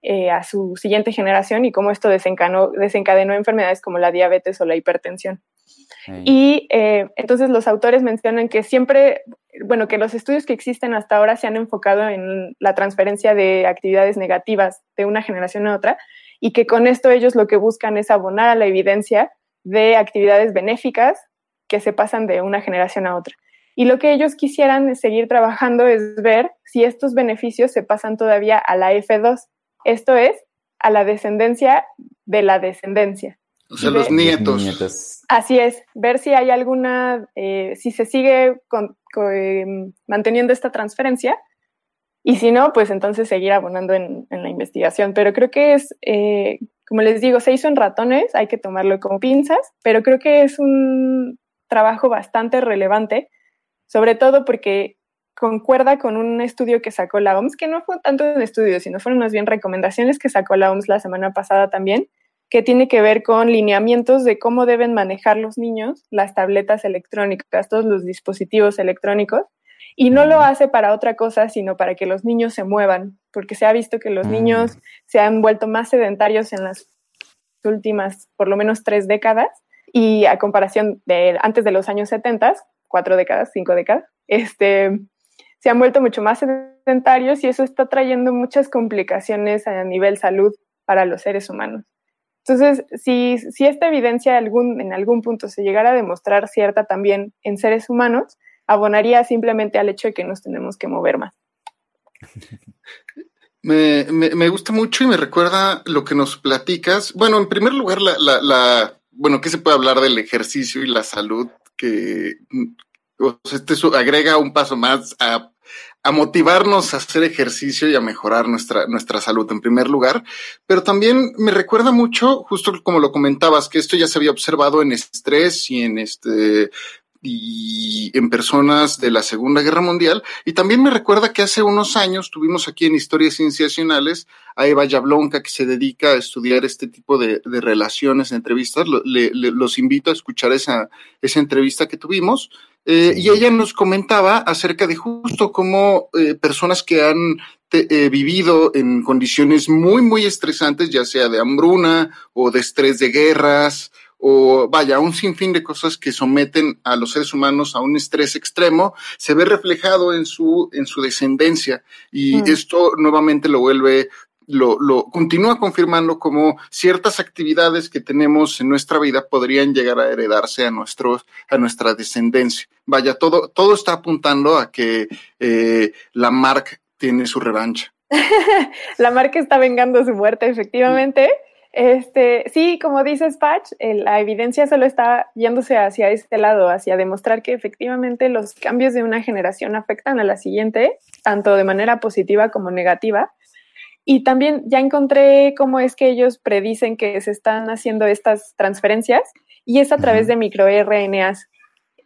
eh, a su siguiente generación y cómo esto desencadenó, desencadenó enfermedades como la diabetes o la hipertensión. Y eh, entonces los autores mencionan que siempre, bueno, que los estudios que existen hasta ahora se han enfocado en la transferencia de actividades negativas de una generación a otra y que con esto ellos lo que buscan es abonar a la evidencia de actividades benéficas que se pasan de una generación a otra. Y lo que ellos quisieran seguir trabajando es ver si estos beneficios se pasan todavía a la F2, esto es, a la descendencia de la descendencia. O sea, los nietos. Así es, ver si hay alguna, eh, si se sigue em, manteniendo esta transferencia y si no, pues entonces seguir abonando en, la investigación. Pero creo que es, eh, como les digo, se hizo en ratones, hay que tomarlo con pinzas, pero creo que es un trabajo bastante relevante sobre todo porque concuerda con un estudio que sacó la OMS, que no fue tanto un estudio, sino fueron más bien recomendaciones que sacó la OMS la semana pasada también, que tiene que ver con lineamientos de cómo deben manejar los niños las tabletas electrónicas, todos los dispositivos electrónicos, y no lo hace para otra cosa, sino para que los niños se muevan, porque se ha visto que los niños se han vuelto más sedentarios en las últimas, por lo menos tres décadas, y a comparación de antes de los años 70, cuatro décadas, cinco décadas, este, se han vuelto mucho más sedentarios y eso está trayendo muchas complicaciones a nivel salud para los seres humanos. Entonces, si, esta evidencia algún, en algún punto se llegara a demostrar cierta también en seres humanos, abonaría simplemente al hecho de que nos tenemos que mover más. (laughs) Me, me, gusta mucho y me recuerda lo que nos platicas. Bueno, en primer lugar, la, la, la, bueno, ¿qué se puede hablar del ejercicio y la salud que este agrega un paso más a, motivarnos a hacer ejercicio y a mejorar nuestra, nuestra salud en primer lugar, pero también me recuerda mucho, justo como lo comentabas, que esto ya se había observado en estrés y en este y en personas de la Segunda Guerra Mundial. Y también me recuerda que hace unos años tuvimos aquí en Historias Cienciacionales a Eva Yablonka, que se dedica a estudiar este tipo de, relaciones, entrevistas. los invito a escuchar esa, esa entrevista que tuvimos. Eh, y ella nos comentaba acerca de justo cómo eh, personas que han eh, vivido en condiciones muy, muy estresantes, ya sea de hambruna o de estrés de guerras o vaya, un sinfín de cosas que someten a los seres humanos a un estrés extremo, se ve reflejado en su, en su descendencia. Y mm. esto nuevamente lo vuelve, lo, lo continúa confirmando como ciertas actividades que tenemos en nuestra vida podrían llegar a heredarse a nuestros, a nuestra descendencia. Vaya, todo, todo está apuntando a que eh, la Mark tiene su revancha. (laughs) la marca está vengando su muerte, efectivamente. Este, sí, como dices, Patch, la evidencia solo está yéndose hacia este lado, hacia demostrar que efectivamente los cambios de una generación afectan a la siguiente, tanto de manera positiva como negativa. Y también ya encontré cómo es que ellos predicen que se están haciendo estas transferencias y es a través de microRNAs.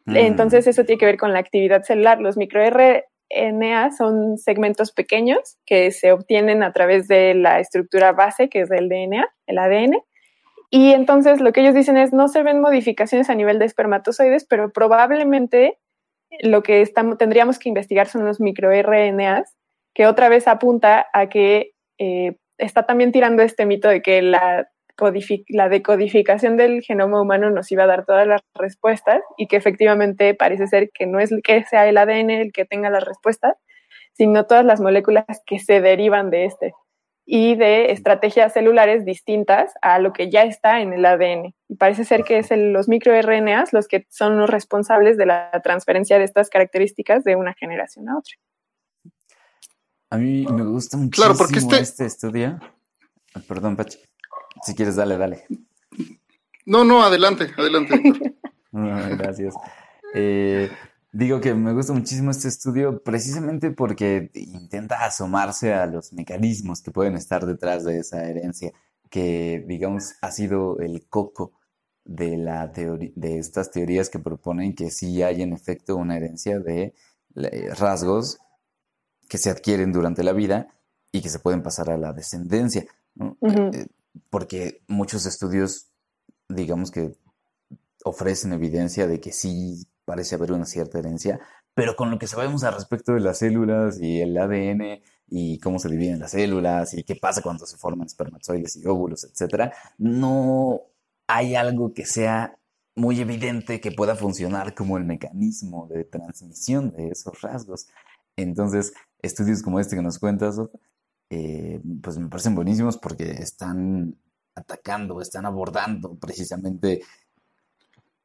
Mm. Entonces eso tiene que ver con la actividad celular. Los microRNA son segmentos pequeños que se obtienen a través de la estructura base, que es el DNA, el ADN. Y entonces lo que ellos dicen es, no se ven modificaciones a nivel de espermatozoides, pero probablemente lo que estamos, tendríamos que investigar son los microRNAs, que otra vez apunta a que eh, está también tirando este mito de que la, codifi- la decodificación del genoma humano nos iba a dar todas las respuestas y que efectivamente parece ser que no es que sea el ADN el que tenga las respuestas, sino todas las moléculas que se derivan de este y de estrategias celulares distintas a lo que ya está en el ADN. Y parece ser que es el- los microRNAs los que son los responsables de la transferencia de estas características de una generación a otra. A mí me gusta muchísimo Claro, porque este- este estudio. Ah, Perdón, Pachi. Si quieres, dale, dale. No, no, adelante, adelante. (laughs) Gracias. Eh, digo que me gusta muchísimo este estudio precisamente porque intenta asomarse a los mecanismos que pueden estar detrás de esa herencia, que digamos ha sido el coco de la teoría, de estas teorías que proponen que sí hay en efecto una herencia de eh, rasgos que se adquieren durante la vida y que se pueden pasar a la descendencia, ¿no? Ujú. Eh, porque muchos estudios, digamos que ofrecen evidencia de que sí parece haber una cierta herencia, pero con lo que sabemos al respecto de las células y el ADN y cómo se dividen las células y qué pasa cuando se forman espermatozoides y óvulos, etcétera, no hay algo que sea muy evidente que pueda funcionar como el mecanismo de transmisión de esos rasgos. Entonces, estudios como este que nos cuentas, eh, pues me parecen buenísimos porque están atacando, están abordando precisamente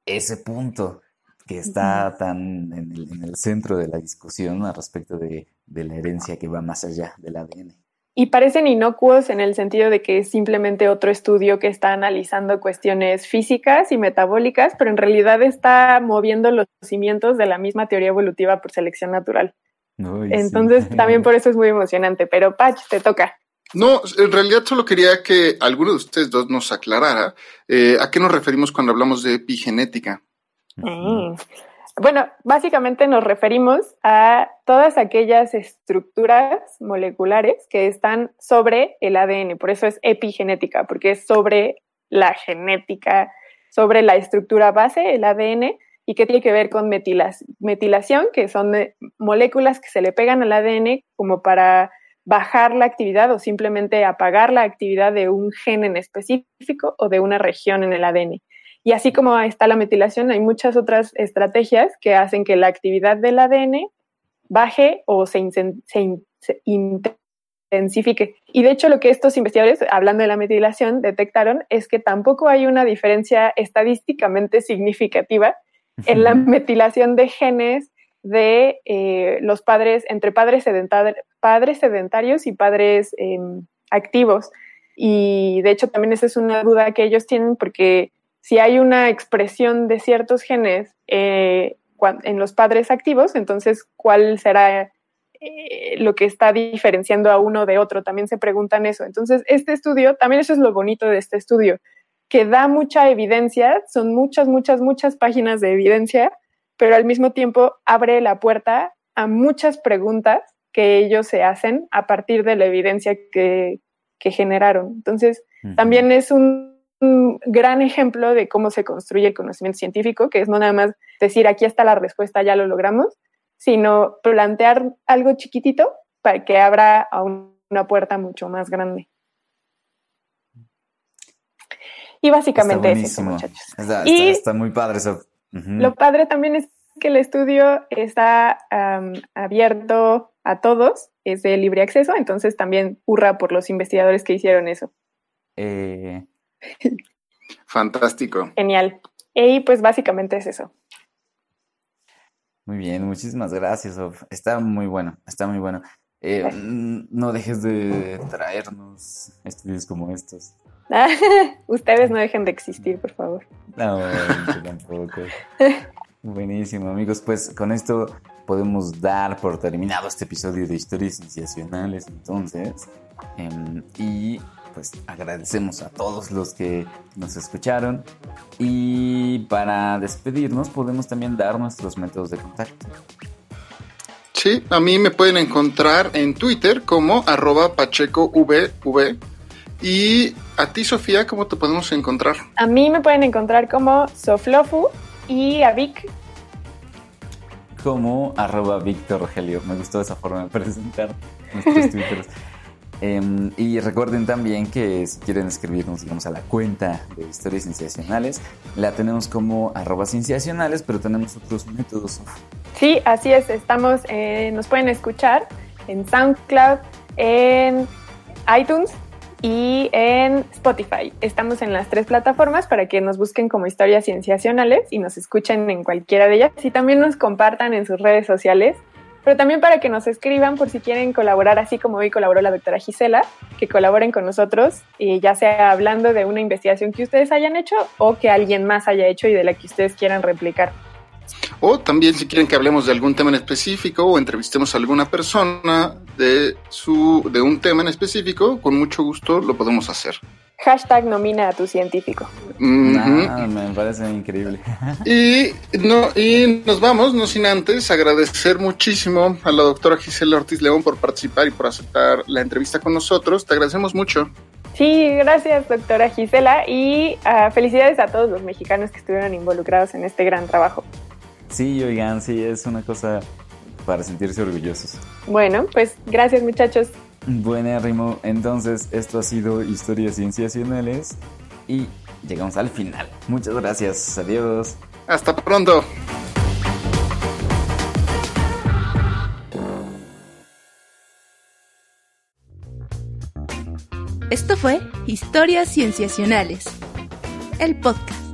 ese punto que está tan en el, en el centro de la discusión al respecto de, de la herencia que va más allá del ADN. Y parecen inocuos en el sentido de que es simplemente otro estudio que está analizando cuestiones físicas y metabólicas, pero en realidad está moviendo los cimientos de la misma teoría evolutiva por selección natural. Uy, sí. Entonces, (laughs) también por eso es muy emocionante. Pero, Patch, te toca. No, en realidad solo quería que alguno de ustedes dos nos aclarara eh, a qué nos referimos cuando hablamos de epigenética. Mm. Bueno, básicamente nos referimos a todas aquellas estructuras moleculares que están sobre el ADN. Por eso es epigenética, porque es sobre la genética, sobre la estructura base, el ADN, y que tiene que ver con metilas- metilación, que son eh, moléculas que se le pegan al ADN como para bajar la actividad o simplemente apagar la actividad de un gen en específico o de una región en el ADN. Y así como está la metilación, hay muchas otras estrategias que hacen que la actividad del ADN baje o se, incen- se in- se intensifique. Y de hecho lo que estos investigadores, hablando de la metilación, detectaron es que tampoco hay una diferencia estadísticamente significativa en la metilación de genes de eh, los padres, entre padres, sedenta- padres sedentarios y padres eh, activos. Y de hecho también esa es una duda que ellos tienen porque si hay una expresión de ciertos genes eh, en los padres activos, entonces ¿cuál será eh, lo que está diferenciando a uno de otro? También se preguntan eso. Entonces este estudio, también eso es lo bonito de este estudio, que da mucha evidencia, son muchas, muchas, muchas páginas de evidencia, pero al mismo tiempo abre la puerta a muchas preguntas que ellos se hacen a partir de la evidencia que, que generaron. Entonces, también es un, un gran ejemplo de cómo se construye el conocimiento científico, que es no nada más decir aquí está la respuesta, ya lo logramos, sino plantear algo chiquitito para que abra a un- una puerta mucho más grande. Y básicamente es eso, muchachos. Está, Y- está- está muy padre eso. Lo padre también es que el estudio está abierto a todos, es de libre acceso, entonces también hurra por los investigadores que hicieron eso. Eh, (laughs) Fantástico. Genial. Y pues básicamente es eso. muy bien, muchísimas gracias. Sof. Está muy bueno, está muy bueno. Eh, no dejes de traernos estudios como estos. (laughs) Ustedes no dejen de existir, por favor. No, yo tampoco. (laughs) Buenísimo, amigos. Pues con esto podemos dar por terminado este episodio de historias sensacionales entonces. Em, y pues agradecemos a todos los que nos escucharon. Y para despedirnos podemos también dar nuestros métodos de contacto. Sí, a mí me pueden encontrar en Twitter como arroba pachecovv. Y a ti, Sofía, ¿cómo te podemos encontrar? A mí me pueden encontrar como Soflofu y a Vic como arroba Víctor Rogelio. Me gustó esa forma de presentar nuestros (laughs) twitters. Em, y recuerden también que si quieren escribirnos, digamos, a la cuenta de historias sensacionales, la tenemos como arroba sensacionales, pero tenemos otros métodos. Sí, así es. Estamos, eh, nos pueden escuchar en SoundCloud, en iTunes y en Spotify. Estamos en las tres plataformas para que nos busquen como historias cienciacionales y nos escuchen en cualquiera de ellas y también nos compartan en sus redes sociales, pero también para que nos escriban por si quieren colaborar, así como hoy colaboró la doctora Gisela, que colaboren con nosotros, y ya sea hablando de una investigación que ustedes hayan hecho o que alguien más haya hecho y de la que ustedes quieran replicar. O también si quieren que hablemos de algún tema en específico o entrevistemos a alguna persona de, su, de un tema en específico, con mucho gusto lo podemos hacer. Hashtag nomina a tu científico. Nah, me parece increíble. (laughs) Y, no, y nos vamos, no sin antes agradecer muchísimo a la doctora Gisela Ortiz León por participar y por aceptar la entrevista con nosotros. Te agradecemos mucho. Sí, gracias doctora Gisela y uh, felicidades a todos los mexicanos que estuvieron involucrados en este gran trabajo. Sí, oigan, sí, es una cosa para sentirse orgullosos. Bueno, pues gracias muchachos. Buenérrimo. Entonces, esto ha sido Historias Cienciacionales y llegamos al final. Muchas gracias. Adiós. Hasta pronto. Esto fue Historias Cienciacionales, el podcast.